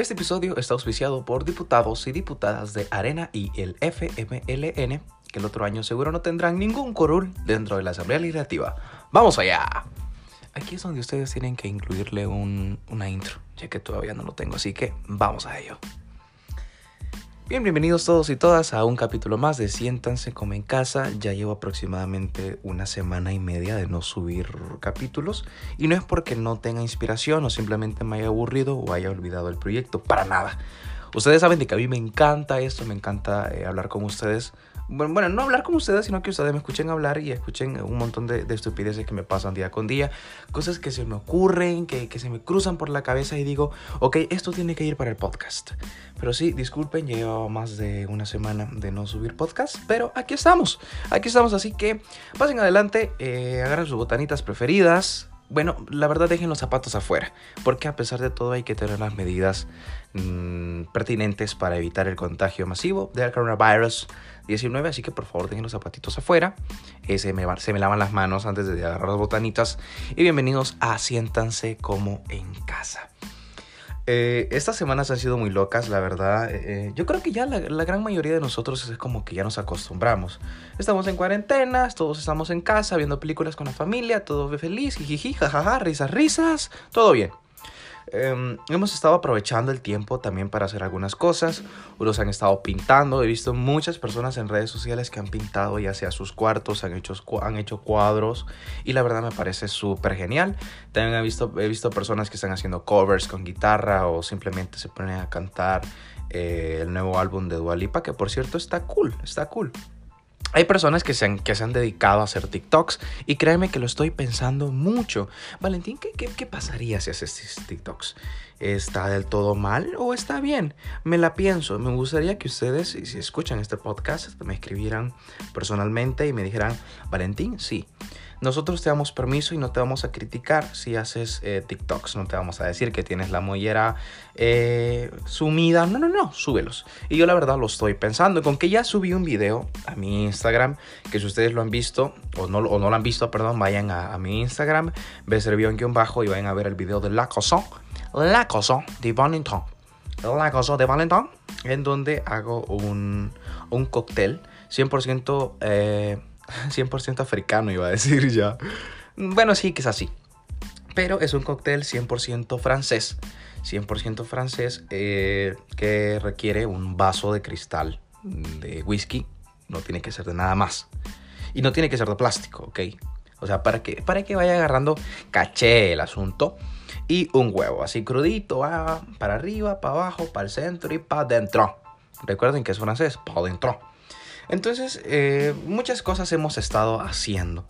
Este episodio está auspiciado por diputados y diputadas de Arena y el FMLN, que el otro año seguro no tendrán ningún curul dentro de la Asamblea Legislativa. ¡Vamos allá! Aquí es donde ustedes tienen que incluirle un, una intro, ya que todavía no lo tengo, así que vamos a ello. Bien, bienvenidos todos y todas a un capítulo más de Siéntanse como en casa. Ya llevo aproximadamente una semana y media de no subir capítulos y no es porque no tenga inspiración o simplemente me haya aburrido o haya olvidado el proyecto, para nada. Ustedes saben de que a mí me encanta esto, me encanta eh, hablar con ustedes bueno, no hablar con ustedes, sino que ustedes me escuchen hablar y escuchen un montón de, estupideces que me pasan día con día, cosas que se me ocurren, que, que, se me cruzan por la cabeza y digo, ok, esto tiene que ir para el podcast. Pero sí, disculpen, llevo más de una semana de no subir podcast, pero aquí estamos, aquí estamos, así que pasen adelante, eh, agarren sus botanitas preferidas, bueno, la verdad dejen los zapatos afuera, porque a pesar de todo hay que tener las medidas mmm, pertinentes para evitar el contagio masivo del coronavirus 19, así que por favor dejen los zapatitos afuera, eh, se, me, se, me, lavan las manos antes de agarrar las botanitas y bienvenidos a Siéntanse como en casa. Eh, estas semanas han sido muy locas, la verdad. Eh, yo creo que ya la, la, gran mayoría de nosotros es como que ya nos acostumbramos. Estamos en cuarentena, todos estamos en casa viendo películas con la familia, todo feliz, jijiji, jajaja, risas, risas, todo bien. Eh, hemos estado aprovechando el tiempo también para hacer algunas cosas. Unos han estado pintando. He visto muchas personas en redes sociales que han pintado ya sea sus cuartos, han hecho, han hecho cuadros. Y la verdad me parece súper genial. También he visto, he visto personas que están haciendo covers con guitarra o simplemente se ponen a cantar eh, el nuevo álbum de Dualipa, que por cierto está cool, está cool. Hay personas que se, han, que se han dedicado a hacer TikToks y créanme que lo estoy pensando mucho. Valentín, ¿qué, qué, qué pasaría si haces TikToks? ¿Está del todo mal o está bien? Me la pienso. Me gustaría que ustedes, si escuchan este podcast, me escribieran personalmente y me dijeran, Valentín, sí. Nosotros te damos permiso y no te vamos a criticar si haces eh, TikToks. No te vamos a decir que tienes la mollera eh, sumida. No, no, no, súbelos. Y yo la verdad lo estoy pensando. Con que ya subí un video a mi Instagram, que si ustedes lo han visto o no, lo han visto, perdón, vayan a, mi Instagram, bajo y vayan a ver el video de La Cosa, La Cosa de Valentin. La Cosa de Valentin, en donde hago un, un cóctel 100% eh, 100% africano, iba a decir ya. Bueno, sí, que es así. Pero es un cóctel 100% francés. 100% francés eh, que requiere un vaso de cristal de whisky. No tiene que ser de nada más. Y no tiene que ser de plástico, ¿ok? O sea, para que, para que vaya agarrando caché el asunto. Y un huevo, así crudito, ah, para arriba, para abajo, para el centro y para adentro. Recuerden que es francés, para adentro. Entonces, eh, muchas cosas hemos estado haciendo.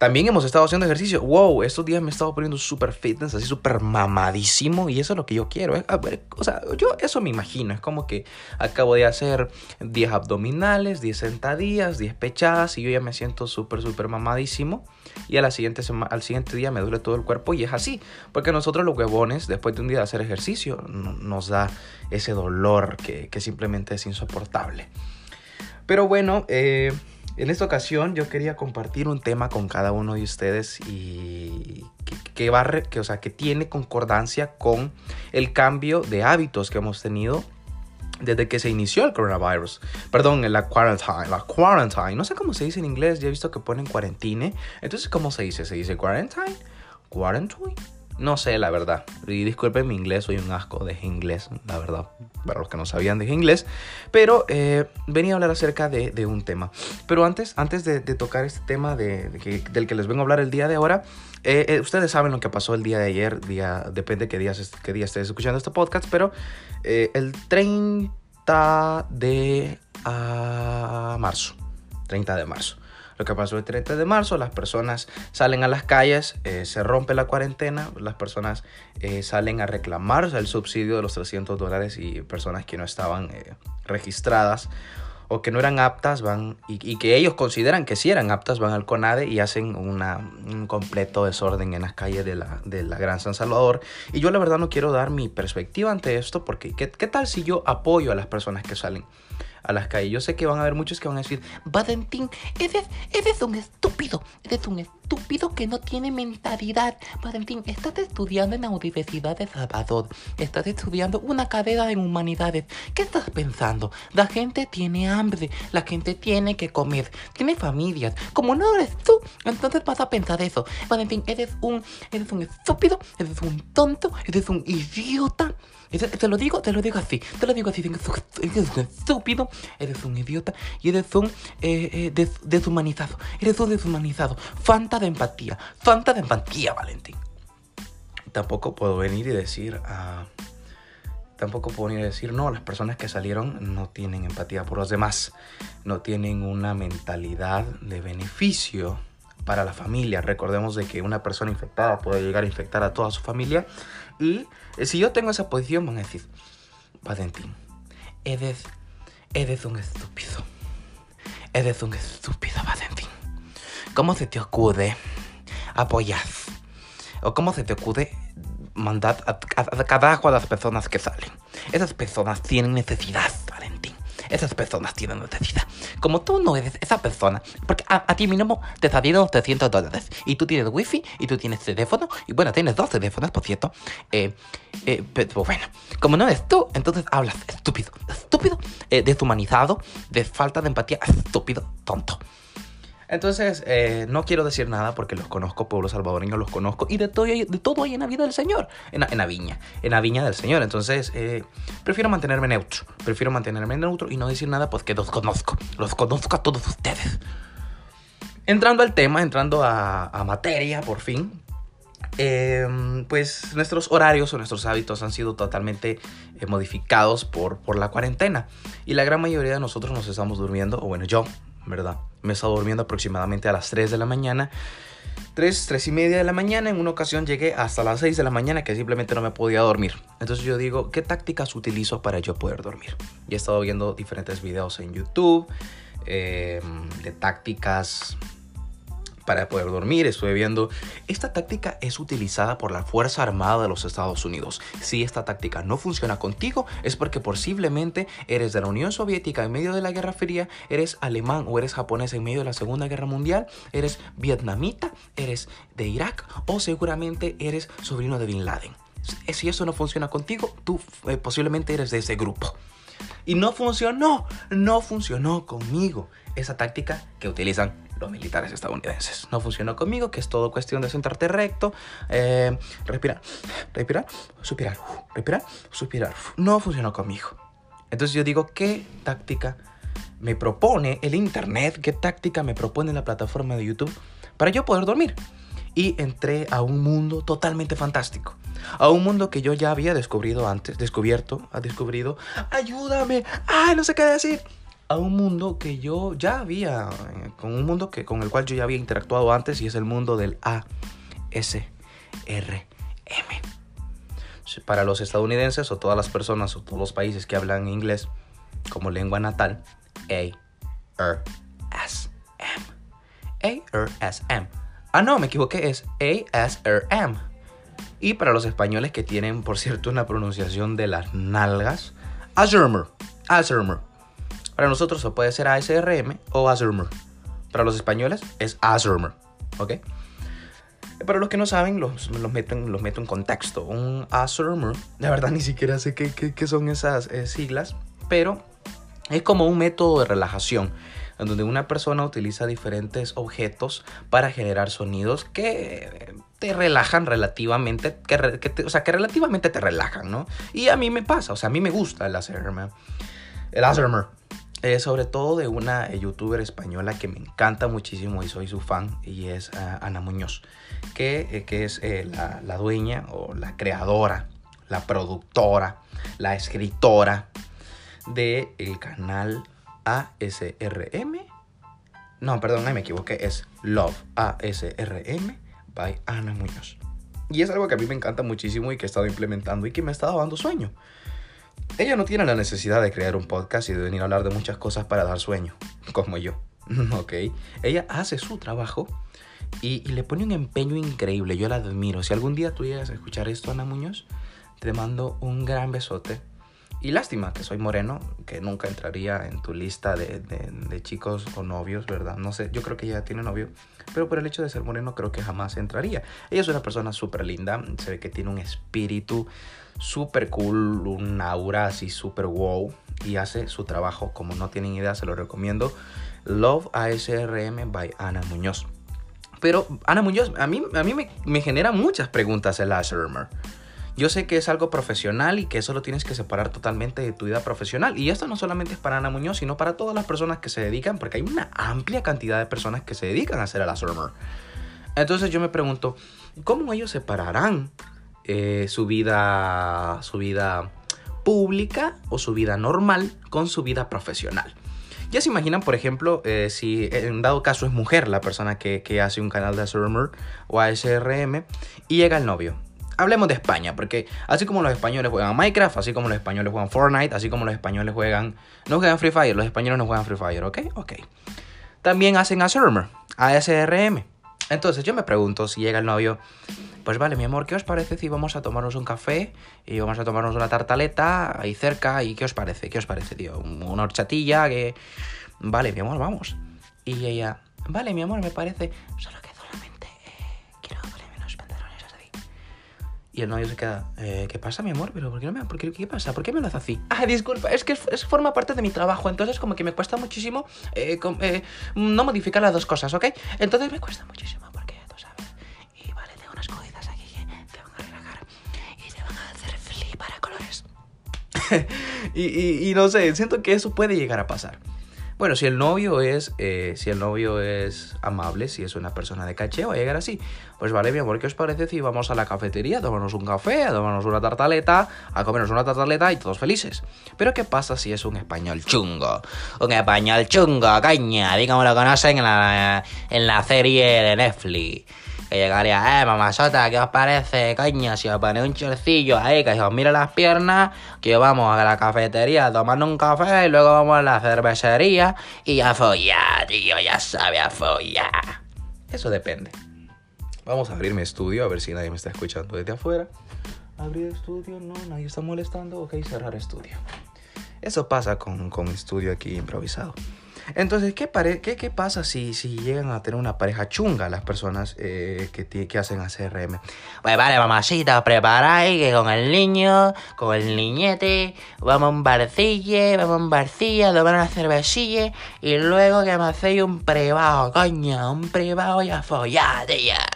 También hemos estado haciendo ejercicio. Wow, estos días me he estado poniendo súper fitness, así súper mamadísimo. Y eso es lo que yo quiero. ¿eh? A o sea, yo eso me imagino. Es como que acabo de hacer 10 abdominales, 10 sentadillas, 10 pechadas. Y yo ya me siento súper, súper mamadísimo. Y a la siguiente al siguiente día me duele todo el cuerpo. Y es así. Porque nosotros los huevones, después de un día de hacer ejercicio, nos da ese dolor que simplemente es insoportable. Pero bueno, eh, en esta ocasión yo quería compartir un tema con cada uno de ustedes y que, que, va, que, o sea, que tiene concordancia con el cambio de hábitos que hemos tenido desde que se inició el coronavirus. Perdón, la quarantine. La quarantine. No sé cómo se dice en inglés. Ya he visto que ponen cuarentine. Entonces, ¿cómo se dice? ¿Se dice quarantine? ¿Quarantine? No sé, la verdad. Y disculpen mi inglés, soy un asco de inglés, la verdad, para los que no sabían de inglés. Pero eh, venía a hablar acerca de, de, un tema. Pero antes, antes de, de tocar este tema de, del que les vengo a hablar el día de ahora, eh, eh, ustedes saben lo que pasó el día de ayer, día, depende qué día, qué día estés escuchando este podcast, pero el 30 de uh, marzo. 30 de marzo. Lo que pasó el 30 de marzo, las personas salen a las calles, eh, se rompe la cuarentena, las personas eh, salen a reclamar el subsidio de los 300 dólares y personas que no estaban eh, registradas o que no eran aptas van y, y, que ellos consideran que sí eran aptas van al CONADE y hacen una, un completo desorden en las calles de la, de la Gran San Salvador. Y yo la verdad no quiero dar mi perspectiva ante esto porque ¿qué, qué tal si yo apoyo a las personas que salen? A las calles. Yo sé que van a haber muchos que van a decir, Valentín, eres, eres un estúpido, eres un estúpido estúpido que no tiene mentalidad. Valentín, estás estudiando en la Universidad de Salvador. Estás estudiando una carrera en humanidades. ¿Qué estás pensando? La gente tiene hambre. La gente tiene que comer. Tiene familias. Como no eres tú, entonces vas a pensar eso. Valentín, eres un, eres un estúpido, eres un tonto, eres un idiota. Te lo digo, te lo digo así, te lo digo así, eres un estúpido, eres un idiota y eres un eh, eh, deshumanizado, eres un deshumanizado, falta de empatía, falta de empatía, Valentín. Tampoco puedo venir y decir, uh, tampoco puedo venir y decir, no, las personas que salieron no tienen empatía por los demás, no tienen una mentalidad de beneficio para la familia. Recordemos de que una persona infectada puede llegar a infectar a toda su familia y eh, si yo tengo esa posición, van a decir, Valentín, eres, eres un estúpido. Eres un estúpido, Valentín. ¿Cómo se te ocurre apoyar? ¿O cómo se te ocurre mandar a, a, a las personas que salen? Esas personas tienen necesidad, Valentín. Esas personas tienen necesidad. Como tú no eres esa persona, porque a, ti mínimo te salieron 300 dólares. Y tú tienes wifi, y tú tienes teléfono, y bueno, tienes dos teléfonos, por cierto. Eh, eh, pero bueno, como no eres tú, entonces hablas estúpido, estúpido, eh, deshumanizado, de falta de empatía, estúpido, tonto. Entonces, eh, no quiero decir nada porque los conozco, pueblo salvadoreño los conozco y de todo, de todo hay en la vida del Señor, en, en la viña, en la viña del Señor. Entonces, eh, prefiero mantenerme neutro, prefiero mantenerme neutro y no decir nada porque los conozco, los conozco a todos ustedes. Entrando al tema, entrando a, materia, por fin, em, pues nuestros horarios o nuestros hábitos han sido totalmente eh, modificados por, por la cuarentena. Y la gran mayoría de nosotros nos estamos durmiendo, o bueno, yo ¿verdad? Me he estado durmiendo aproximadamente a las 3 de la mañana. 3, 3 y media de la mañana. En una ocasión llegué hasta las 6 de la mañana que simplemente no me podía dormir. Entonces yo digo, ¿qué tácticas utilizo para yo poder dormir? Y he estado viendo diferentes videos en YouTube eh, de tácticas para poder dormir. Estuve viendo, esta táctica es utilizada por la Fuerza Armada de los Estados Unidos. Si esta táctica no funciona contigo, es porque posiblemente eres de la Unión Soviética en medio de la Guerra Fría, eres alemán o eres japonés en medio de la Segunda Guerra Mundial, eres vietnamita, eres de Irak o seguramente eres sobrino de Bin Laden. Si eso no funciona contigo, tú eh, posiblemente eres de ese grupo. Y no funcionó, no funcionó conmigo esa táctica que utilizan los militares estadounidenses. No funcionó conmigo, que es todo cuestión de sentarte recto, eh, respirar, respirar, suspirar, respirar, suspirar. No funcionó conmigo. Entonces yo digo, ¿qué táctica me propone el Internet? ¿Qué táctica me propone la plataforma de YouTube para yo poder dormir? Y entré a un mundo totalmente fantástico. A un mundo que yo ya había descubierto antes, descubierto, ha descubrido. Ayúdame. Ay, no sé qué decir a un mundo que yo ya había, con un mundo que, con el cual yo ya había interactuado antes y es el mundo del ASRM. Para los estadounidenses o todas las personas o todos los países que hablan inglés como lengua natal, A-R-S-M. A-R-S-M. Ah, no, me equivoqué, es A-S-R-M. Y para los españoles que tienen, por cierto, una pronunciación de las nalgas, ASRM. ASRM. Para nosotros o puede ser ASRM o ASRM. Para los españoles es ASRM. ¿Ok? Para los que no saben, los, los, meto, en, los meto en contexto. Un ASRM, de verdad ni siquiera sé qué, qué, son esas eh, siglas, pero es como un método de relajación en donde una persona utiliza diferentes objetos para generar sonidos que te relajan relativamente, que, o sea, que relativamente te relajan, ¿no? Y a mí me pasa, o sea, a mí me gusta el ASRM. El ASRM. Eh, sobre todo de una eh, youtuber española que me encanta muchísimo y soy su fan, y es eh, Ana Muñoz, que, que es la, la, dueña o la creadora, la productora, la escritora del el canal ASRM. No, perdón, me equivoqué, es Love ASRM by Ana Muñoz. Y es algo que a mí me encanta muchísimo y que he estado implementando y que me ha estado dando sueño. Ella no tiene la necesidad de crear un podcast y de venir a hablar de muchas cosas para dar sueño, como yo. ¿Ok? Ella hace su trabajo y, le pone un empeño increíble. Yo la admiro. Si algún día tú llegas a escuchar esto, Ana Muñoz, te mando un gran besote. Y lástima que soy moreno, que nunca entraría en tu lista de, de, chicos o novios, ¿verdad? No sé, yo creo que ella tiene novio, pero por el hecho de ser moreno creo que jamás entraría. Ella es una persona súper linda, se ve que tiene un espíritu súper cool, un aura así súper wow y hace su trabajo como no tienen idea, se lo recomiendo. Love ASRM by Ana Muñoz. Pero Ana Muñoz, a mí, a mí me, me genera muchas preguntas el ASRM. Yo sé que es algo profesional y que eso lo tienes que separar totalmente de tu vida profesional. Y esto no solamente es para Ana Muñoz, sino para todas las personas que se dedican, porque hay una amplia cantidad de personas que se dedican a hacer el ASRM. Entonces yo me pregunto, ¿cómo ellos separarán eh, su vida, su vida pública o su vida normal con su vida profesional? Ya se imaginan, por ejemplo, eh, si en dado caso es mujer la persona que, que hace un canal de ASRM o ASRM y llega el novio hablemos de España, porque así como los españoles juegan Minecraft, así como los españoles juegan Fortnite, así como los españoles juegan. No juegan Free Fire, los españoles no juegan Free Fire, ¿ok? Ok. También hacen ASRM, ASRM. Entonces yo me pregunto si llega el novio, pues vale, mi amor, ¿qué os parece si vamos a tomarnos un café y vamos a tomarnos una tartaleta ahí cerca? ¿Y qué os parece? ¿Qué os parece, tío? Una horchatilla que... Vale, mi amor, vamos. Y ella, vale, mi amor, me parece... Solo que Y el novio se queda, eh, ¿qué pasa, mi amor? ¿Pero por qué, no me, por qué, qué pasa? ¿Por qué me lo hace así? Ah, disculpa, es que es, es forma parte de mi trabajo, entonces como que me cuesta muchísimo eh, com, eh, no modificar las dos cosas, ¿ok? Entonces me cuesta muchísimo porque tú sabes. Y vale, tengo unas cositas aquí que te van a relajar y te van a hacer flipar a colores. y, y, y, no sé, siento que eso puede llegar a pasar. Bueno, si el novio es, eh, si el novio es amable, si es una persona de caché, va a llegar así. Pues vale, mi amor, ¿qué os parece si vamos a la cafetería a tomarnos un café, a tomarnos una tartaleta, a comernos una tartaleta y todos felices? Pero ¿qué pasa si es un español chungo? Un español chungo, caña, digamos lo conocen en la, en la serie de Netflix que llegaría, eh, mamazota, ¿qué os parece, coño? Si os ponéis un chorcillo ahí, que os mire las piernas, que vamos a la cafetería a tomar un café y luego vamos a la cervecería y a follar, tío, ya sabe, a follar. Eso depende. Vamos a abrir mi estudio, a ver si nadie me está escuchando desde afuera. Abrir estudio, no, nadie está molestando, ok, cerrar estudio. Eso pasa con, con estudio aquí improvisado. Entonces, ¿qué, pasa si, si, llegan a tener una pareja chunga las personas eh, que, que, hacen ACRM? Pues vale, mamacita, preparáis que con el niño, con el niñete, vamos a un barcille, vamos a un barcilla, tomar una cervecilla y luego que me hacéis un privado, coño, un privado y a follar, ya.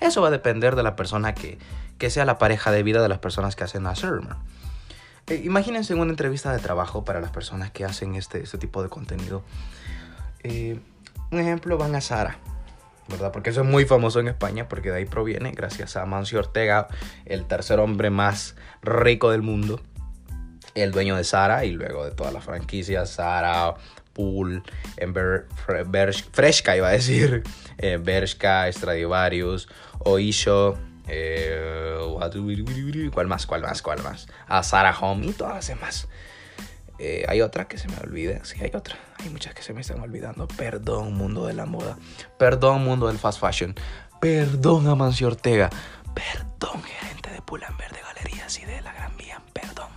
Eso va a depender de la persona que, que sea la pareja de vida de las personas que hacen ACRM. Eh, imagínense una entrevista de trabajo para las personas que hacen este, este tipo de contenido. Eh, un ejemplo, van a Sara, ¿verdad? Porque eso es muy famoso en España, porque de ahí proviene, gracias a Mancio Ortega, el tercer hombre más rico del mundo, el dueño de Sara y luego de todas las franquicias, Sara, Pool, Ber, Fresca iba a decir, eh, Bershka, Stradivarius, Oisho, eh, ¿Cuál más? ¿Cuál más? ¿Cuál más? A Sarah Home y todas las demás. Eh, hay otra que se me olvida. Sí, hay otra. Hay muchas que se me están olvidando. Perdón, mundo de la moda. Perdón, mundo del fast fashion. Perdón, Amancio Ortega. Perdón, gerente de Pull&Bear de Galerías y de la Gran Vía. Perdón.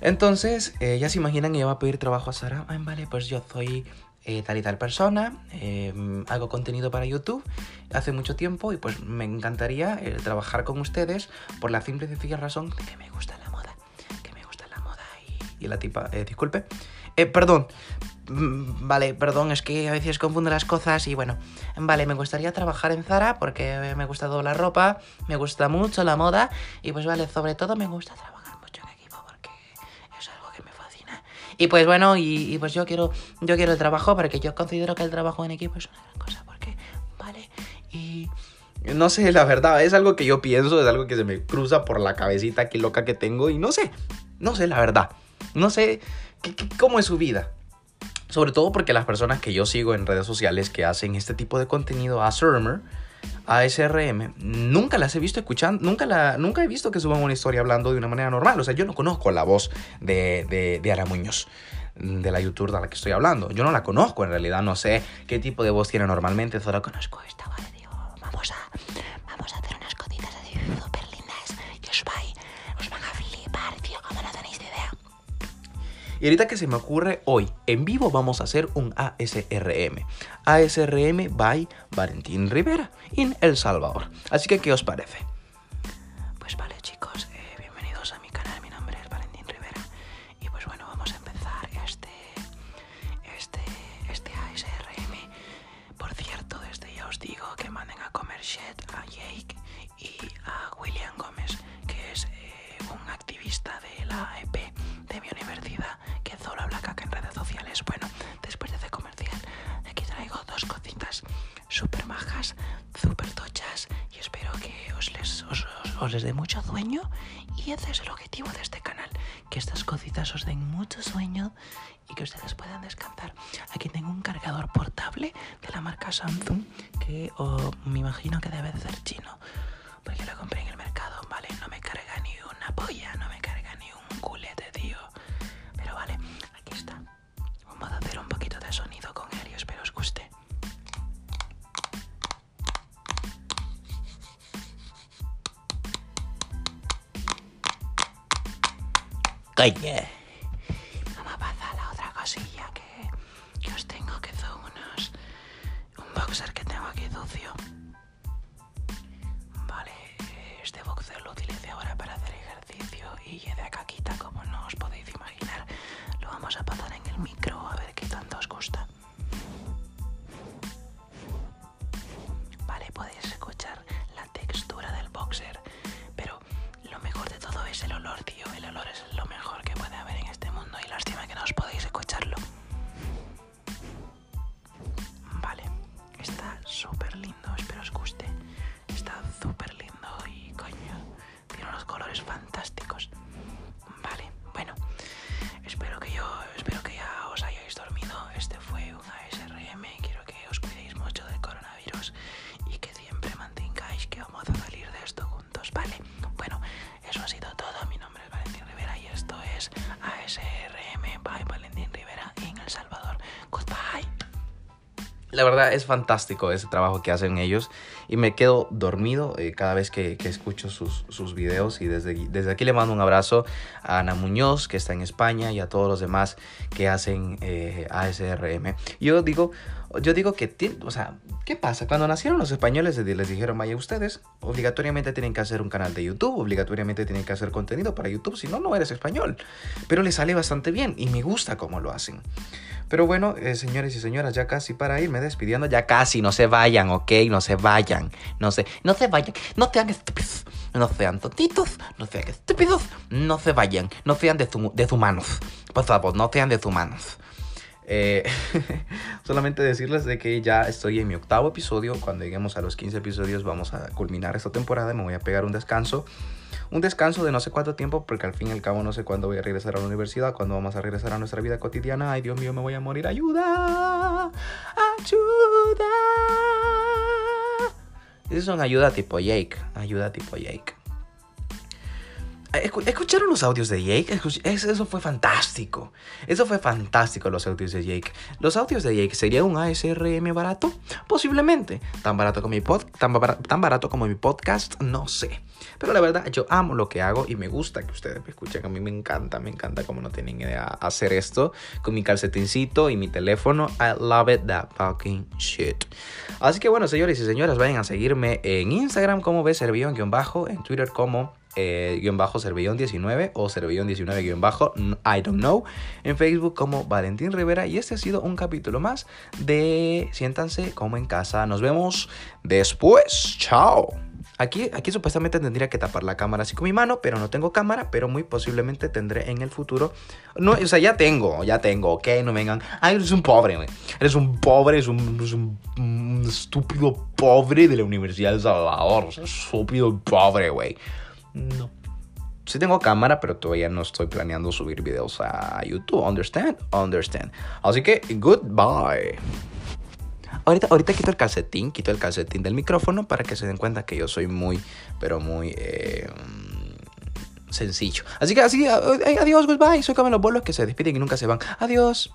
Entonces, eh, ya se imaginan que yo voy a pedir trabajo a Sara. Ay, vale, pues yo soy eh, tal y tal persona, eh, hago contenido para YouTube hace mucho tiempo y pues me encantaría eh, trabajar con ustedes por la simple y sencilla razón de que me gusta la moda, que me gusta la moda y, la tipa, disculpe, perdón, mm, vale, perdón, es que a veces confundo las cosas y bueno, vale, me gustaría trabajar en Zara porque me gusta toda la ropa, me gusta mucho la moda y pues vale, sobre todo me gusta trabajar Y pues bueno, y, pues yo quiero, yo quiero el trabajo porque yo considero que el trabajo en equipo es una gran cosa. Porque, vale, y... No sé, la verdad, es algo que yo pienso, es algo que se me cruza por la cabecita aquí loca que tengo y no sé, no sé la verdad. No sé cómo es su vida. Sobre todo porque las personas que yo sigo en redes sociales que hacen este tipo de contenido a Surmer, a SRM, nunca las he visto escuchando, nunca, la, nunca he visto que suban una historia hablando de una manera normal. O sea, yo no conozco la voz de, de, de Ara Muñoz, de la youtuber de la que estoy hablando. Yo no la conozco en realidad, no sé qué tipo de voz tiene normalmente, solo conozco esta, ¿vale? Digo, vamos a, vamos a hacer unas Y ahorita que se me ocurre hoy, en vivo vamos a hacer un ASRM. ASRM by Valentín Rivera en El Salvador. Así que, ¿qué os parece? Os, les dé mucho sueño y ese es el objetivo de este canal, que estas cositas os den mucho sueño y que ustedes puedan descansar. Aquí tengo un cargador portable de la marca Samsung que oh, me imagino que debe de ser chino, Calle. Vamos La verdad es fantástico ese trabajo que hacen ellos y me quedo dormido eh, cada vez que, que escucho sus, sus videos y desde, desde aquí le mando un abrazo a Ana Muñoz que está en España y a todos los demás que hacen eh, ASRM. Yo digo, yo digo que, o sea, ¿qué pasa? Cuando nacieron los españoles les les dijeron, vaya ustedes, obligatoriamente tienen que hacer un canal de YouTube, obligatoriamente tienen que hacer contenido para YouTube, si no, no eres español. Pero les sale bastante bien y me gusta cómo lo hacen. Pero bueno, eh, señores y señoras, ya casi para irme despidiendo, ya casi, no se vayan, ¿ok? No se vayan, no se, no se vayan, no sean estúpidos, no sean tontitos, no sean estúpidos, no se vayan, no sean deshu- deshumanos, por favor, no sean deshumanos. Eh, solamente decirles de que ya estoy en mi octavo episodio. Cuando lleguemos a los 15 episodios vamos a culminar esta temporada. Me voy a pegar un descanso. Un descanso de no sé cuánto tiempo, porque al fin y al cabo no sé cuándo voy a regresar a la universidad, cuándo vamos a regresar a nuestra vida cotidiana. Ay, Dios mío, me voy a morir. ¡Ayuda! ¡Ayuda! Esas son ayuda tipo Jake. Ayuda tipo Jake. Escu- ¿Escucharon los audios de Jake? Eso fue fantástico. Eso fue fantástico los audios de Jake. ¿Los audios de Jake sería un ASRM barato? Posiblemente. ¿Tan barato, como mi pod- tan, bar- tan barato como mi podcast? No sé. Pero la verdad, yo amo lo que hago y me gusta que ustedes me escuchen. A mí me encanta, me encanta como no tienen idea hacer esto con mi calcetincito y mi teléfono. I love it, that fucking shit. Así que bueno, señores y señoras, vayan a seguirme en Instagram como bservillón-bajo, en Twitter como eh, guion bajo Cervellón 19 o Cervellón 19 guion bajo I don't know en Facebook como Valentín Rivera y este ha sido un capítulo más de Siéntanse como en casa nos vemos después chao Aquí, aquí supuestamente tendría que tapar la cámara así con mi mano, pero no tengo cámara, pero muy posiblemente tendré en el futuro. No, o sea, ya tengo, ya tengo, ok, no vengan. Ay, eres un pobre, güey. Eres un pobre, eres un, estúpido pobre de la Universidad de Salvador. Estúpido pobre, güey. No. Sí tengo cámara, pero todavía no estoy planeando subir videos a YouTube. Understand? Understand. Así que, goodbye. Ahorita, ahorita quito el calcetín, quito el calcetín del micrófono para que se den cuenta que yo soy muy, pero muy eh, mm, sencillo. Así que así, a- adiós, goodbye. Soy como los bolos que se despiden y nunca se van. Adiós.